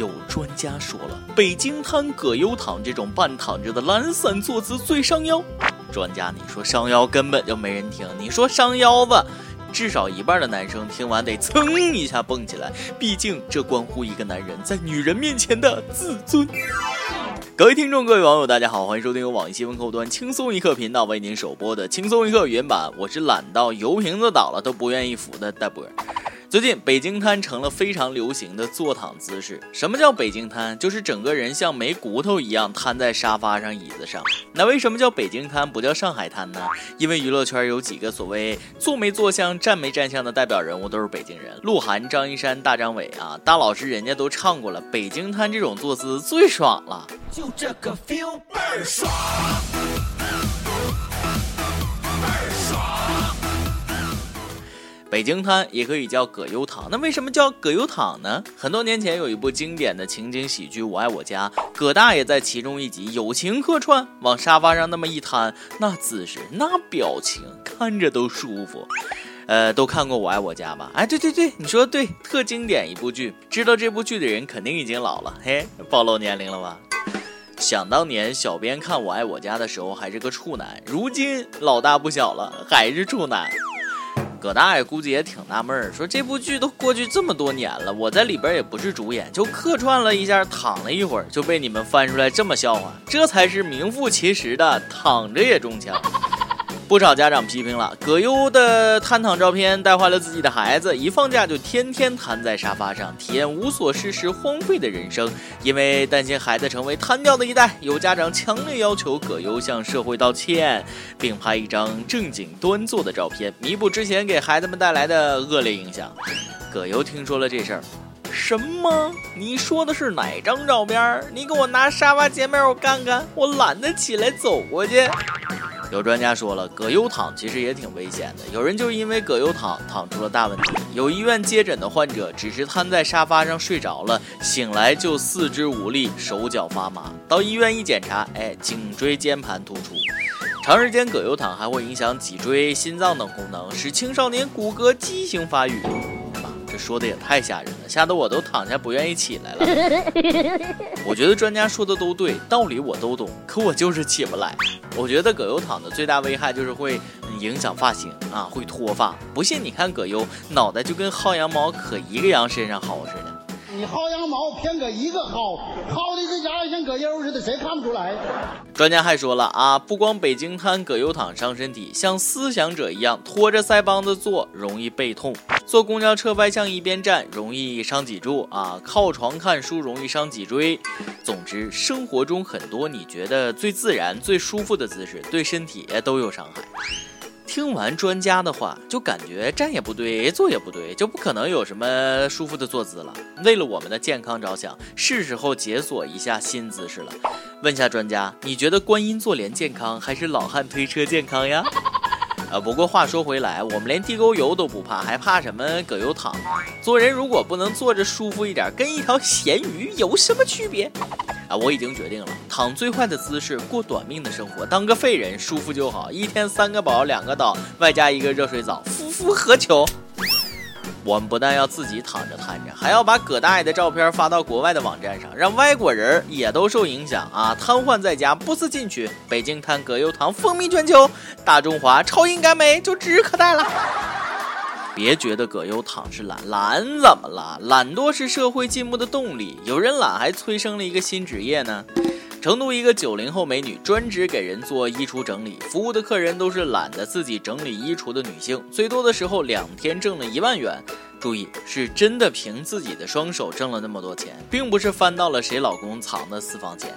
有专家说了，北京瘫、葛优躺这种半躺着的懒散坐姿最伤腰。专家，你说伤腰根本就没人听，你说伤腰子，至少一半的男生听完得噌一下蹦起来，毕竟这关乎一个男人在女人面前的自尊。各位听众，各位网友，大家好，欢迎收听由网易新闻客户端轻松一刻频道为您首播的轻松一刻原版，我是懒到油瓶子倒了都不愿意扶的大波。最近北京瘫成了非常流行的坐躺姿势。什么叫北京瘫？就是整个人像没骨头一样瘫在沙发上、椅子上。那为什么叫北京瘫，不叫上海滩呢？因为娱乐圈有几个所谓坐没坐相、站没站相的代表人物都是北京人，鹿晗、张一山、大张伟啊。大老师人家都唱过了，北京瘫这种坐姿最爽了，就这个 feel 倍儿爽。北京瘫也可以叫葛优躺，那为什么叫葛优躺呢？很多年前有一部经典的情景喜剧《我爱我家》，葛大爷在其中一集友情客串，往沙发上那么一瘫，那姿势，那表情，看着都舒服。呃，都看过《我爱我家》吧？哎，对对对，你说的对，特经典一部剧。知道这部剧的人肯定已经老了，嘿，暴露年龄了吧？想当年，小编看《我爱我家》的时候还是个处男，如今老大不小了，还是处男。葛大爷估计也挺纳闷儿，说这部剧都过去这么多年了，我在里边也不是主演，就客串了一下，躺了一会儿，就被你们翻出来这么笑话，这才是名副其实的躺着也中枪。不少家长批评了葛优的瘫躺照片，带坏了自己的孩子，一放假就天天瘫在沙发上，体验无所事事、荒废的人生。因为担心孩子成为瘫掉的一代，有家长强烈要求葛优向社会道歉，并拍一张正经端坐的照片，弥补之前给孩子们带来的恶劣影响。葛优听说了这事儿，什么？你说的是哪张照片？你给我拿沙发前面我看看，我懒得起来走过去。有专家说了，葛优躺其实也挺危险的。有人就因为葛优躺躺出了大问题。有医院接诊的患者只是瘫在沙发上睡着了，醒来就四肢无力、手脚发麻。到医院一检查，哎，颈椎间盘突出。长时间葛优躺还会影响脊椎、心脏等功能，使青少年骨骼畸形发育。这说的也太吓人了，吓得我都躺下不愿意起来了。我觉得专家说的都对，道理我都懂，可我就是起不来。我觉得葛优躺的最大危害就是会影响发型啊，会脱发。不信你看葛优脑袋就跟薅羊毛可一个羊身上薅似的。你薅羊毛偏搁一个薅，薅的这家伙像葛优似的，谁看不出来？专家还说了啊，不光北京瘫、葛优躺伤身体，像思想者一样拖着腮帮子坐容易背痛，坐公交车歪向一边站容易伤脊柱啊，靠床看书容易伤脊椎。总之，生活中很多你觉得最自然、最舒服的姿势，对身体都有伤害。听完专家的话，就感觉站也不对，坐也不对，就不可能有什么舒服的坐姿了。为了我们的健康着想，是时候解锁一下新姿势了。问下专家，你觉得观音坐莲健康，还是老汉推车健康呀？啊，不过话说回来，我们连地沟油都不怕，还怕什么葛优躺？做人如果不能坐着舒服一点，跟一条咸鱼有什么区别？啊，我已经决定了，躺最坏的姿势，过短命的生活，当个废人，舒服就好，一天三个宝，两个岛，外加一个热水澡，夫复何求？我们不但要自己躺着瘫着，还要把葛大爷的照片发到国外的网站上，让外国人也都受影响啊！瘫痪在家不思进取，北京瘫葛优躺风靡全球，大中华超音感美就指日可待了。别觉得葛优躺是懒，懒怎么了？懒惰是社会进步的动力。有人懒，还催生了一个新职业呢。成都一个九零后美女，专职给人做衣橱整理，服务的客人都是懒得自己整理衣橱的女性，最多的时候两天挣了一万元。注意，是真的凭自己的双手挣了那么多钱，并不是翻到了谁老公藏的私房钱。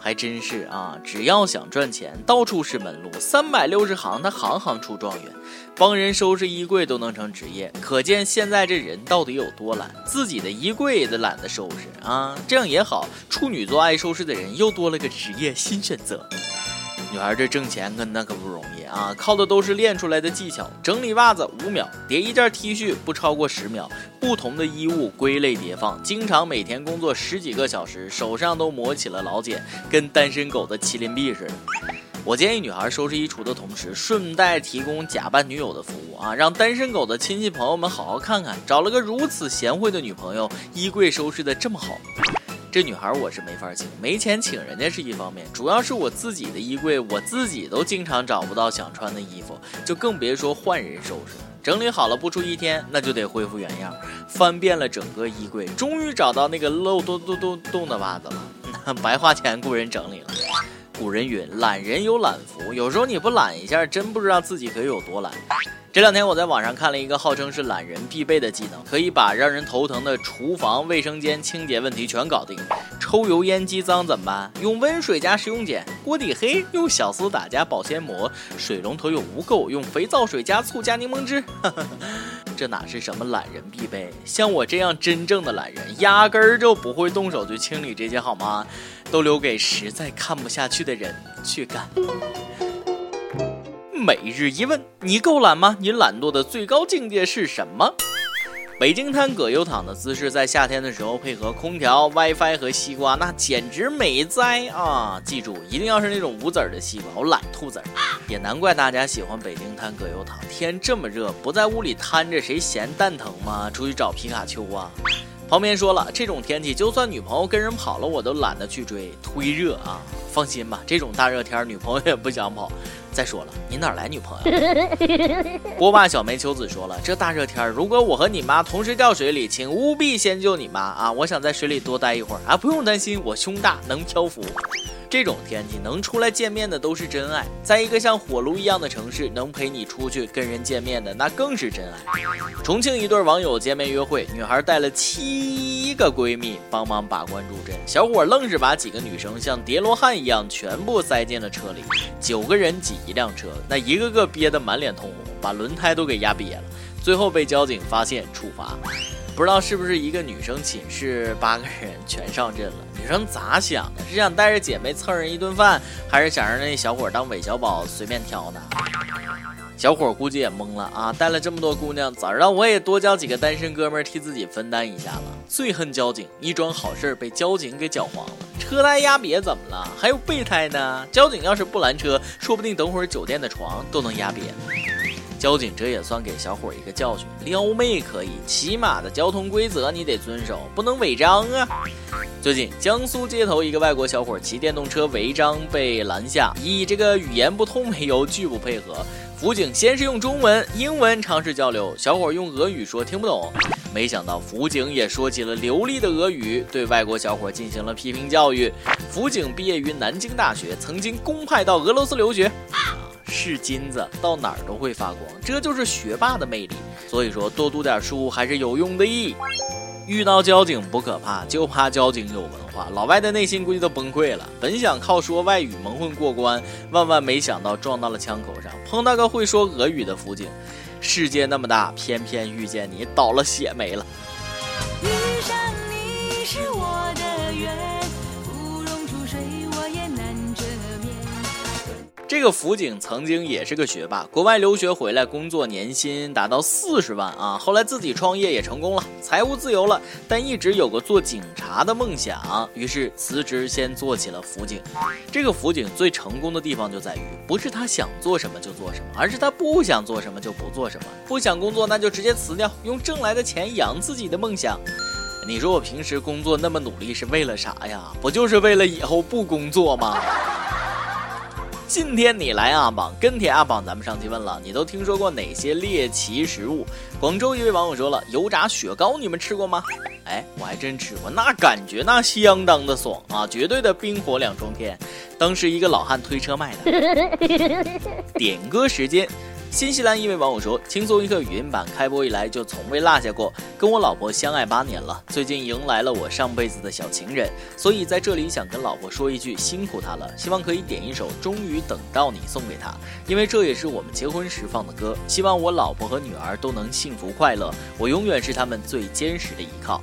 还真是啊，只要想赚钱，到处是门路，三百六十行，他行行出状元。帮人收拾衣柜都能成职业，可见现在这人到底有多懒，自己的衣柜都懒得收拾啊。这样也好，处女座爱收拾的人又多了个职业新选择。女孩这挣钱可那可不容易啊，靠的都是练出来的技巧。整理袜子五秒，叠一件 T 恤不超过十秒，不同的衣物归类叠放，经常每天工作十几个小时，手上都磨起了老茧，跟单身狗的麒麟臂似的。我建议女孩收拾衣橱的同时，顺带提供假扮女友的服务啊，让单身狗的亲戚朋友们好好看看，找了个如此贤惠的女朋友，衣柜收拾的这么好。这女孩我是没法请，没钱请人家是一方面，主要是我自己的衣柜，我自己都经常找不到想穿的衣服，就更别说换人收拾了。整理好了不出一天，那就得恢复原样，翻遍了整个衣柜，终于找到那个漏洞洞洞洞的袜子了，白花钱雇人整理了。古人云：“懒人有懒福。”有时候你不懒一下，真不知道自己可以有多懒。这两天我在网上看了一个号称是懒人必备的技能，可以把让人头疼的厨房卫生间清洁问题全搞定。抽油烟机脏怎么办？用温水加食用碱。锅底黑，用小苏打加保鲜膜。水龙头有污垢，用肥皂水加醋加柠檬汁。这哪是什么懒人必备？像我这样真正的懒人，压根儿就不会动手去清理这些，好吗？都留给实在看不下去的人去干。每日一问：你够懒吗？你懒惰的最高境界是什么？北京摊葛优躺的姿势，在夏天的时候配合空调、WiFi 和西瓜，那简直美哉啊！记住，一定要是那种无籽儿的西瓜，我懒吐籽儿。也难怪大家喜欢北京摊葛优躺，天这么热，不在屋里瘫着，谁嫌蛋疼吗？出去找皮卡丘啊！旁边说了，这种天气，就算女朋友跟人跑了，我都懒得去追，忒热啊！放心吧，这种大热天，女朋友也不想跑。再说了，你哪来女朋友？锅巴小梅秋子说了，这大热天，如果我和你妈同时掉水里，请务必先救你妈啊！我想在水里多待一会儿啊，不用担心，我胸大，能漂浮。这种天气能出来见面的都是真爱，在一个像火炉一样的城市，能陪你出去跟人见面的那更是真爱。重庆一对网友见面约会，女孩带了七个闺蜜帮忙把关助阵，小伙愣是把几个女生像叠罗汉一样全部塞进了车里，九个人挤一辆车，那一个个憋得满脸通红，把轮胎都给压瘪了，最后被交警发现处罚。不知道是不是一个女生寝室八个人全上阵了？女生咋想的？是想带着姐妹蹭人一顿饭，还是想让那小伙当韦小宝随便挑呢？小伙估计也懵了啊！带了这么多姑娘，早知道我也多交几个单身哥们替自己分担一下了。最恨交警，一桩好事被交警给搅黄了。车胎压瘪怎么了？还有备胎呢？交警要是不拦车，说不定等会儿酒店的床都能压瘪。交警这也算给小伙一个教训，撩妹可以，起码的交通规则你得遵守，不能违章啊。最近江苏街头一个外国小伙骑电动车违章被拦下，以这个语言不通为由拒不配合。辅警先是用中文、英文尝试交流，小伙用俄语说听不懂，没想到辅警也说起了流利的俄语，对外国小伙进行了批评教育。辅警毕业于南京大学，曾经公派到俄罗斯留学。是金子，到哪儿都会发光，这就是学霸的魅力。所以说，多读点书还是有用的。遇到交警不可怕，就怕交警有文化。老外的内心估计都崩溃了。本想靠说外语蒙混过关，万万没想到撞到了枪口上，碰到个会说俄语的辅警。世界那么大，偏偏遇见你，倒了血霉了。这个辅警曾经也是个学霸，国外留学回来工作，年薪达到四十万啊！后来自己创业也成功了，财务自由了，但一直有个做警察的梦想，于是辞职先做起了辅警。这个辅警最成功的地方就在于，不是他想做什么就做什么，而是他不想做什么就不做什么。不想工作那就直接辞掉，用挣来的钱养自己的梦想。你说我平时工作那么努力是为了啥呀？不就是为了以后不工作吗？今天你来阿榜跟帖阿榜，咱们上期问了，你都听说过哪些猎奇食物？广州一位网友说了，油炸雪糕，你们吃过吗？哎，我还真吃过，那感觉那相当的爽啊，绝对的冰火两重天。当时一个老汉推车卖的。点歌时间。新西兰一位网友说：“轻松一刻语音版开播以来就从未落下过，跟我老婆相爱八年了，最近迎来了我上辈子的小情人，所以在这里想跟老婆说一句辛苦她了，希望可以点一首《终于等到你》送给她，因为这也是我们结婚时放的歌，希望我老婆和女儿都能幸福快乐，我永远是他们最坚实的依靠。”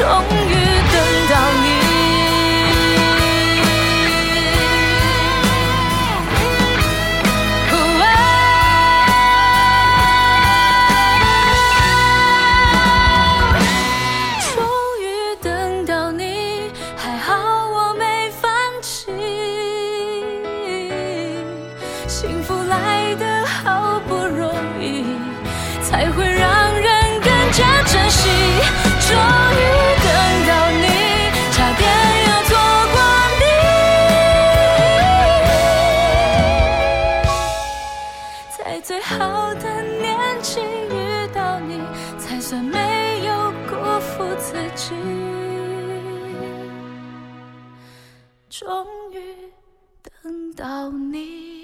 终又辜负自己终于等到你。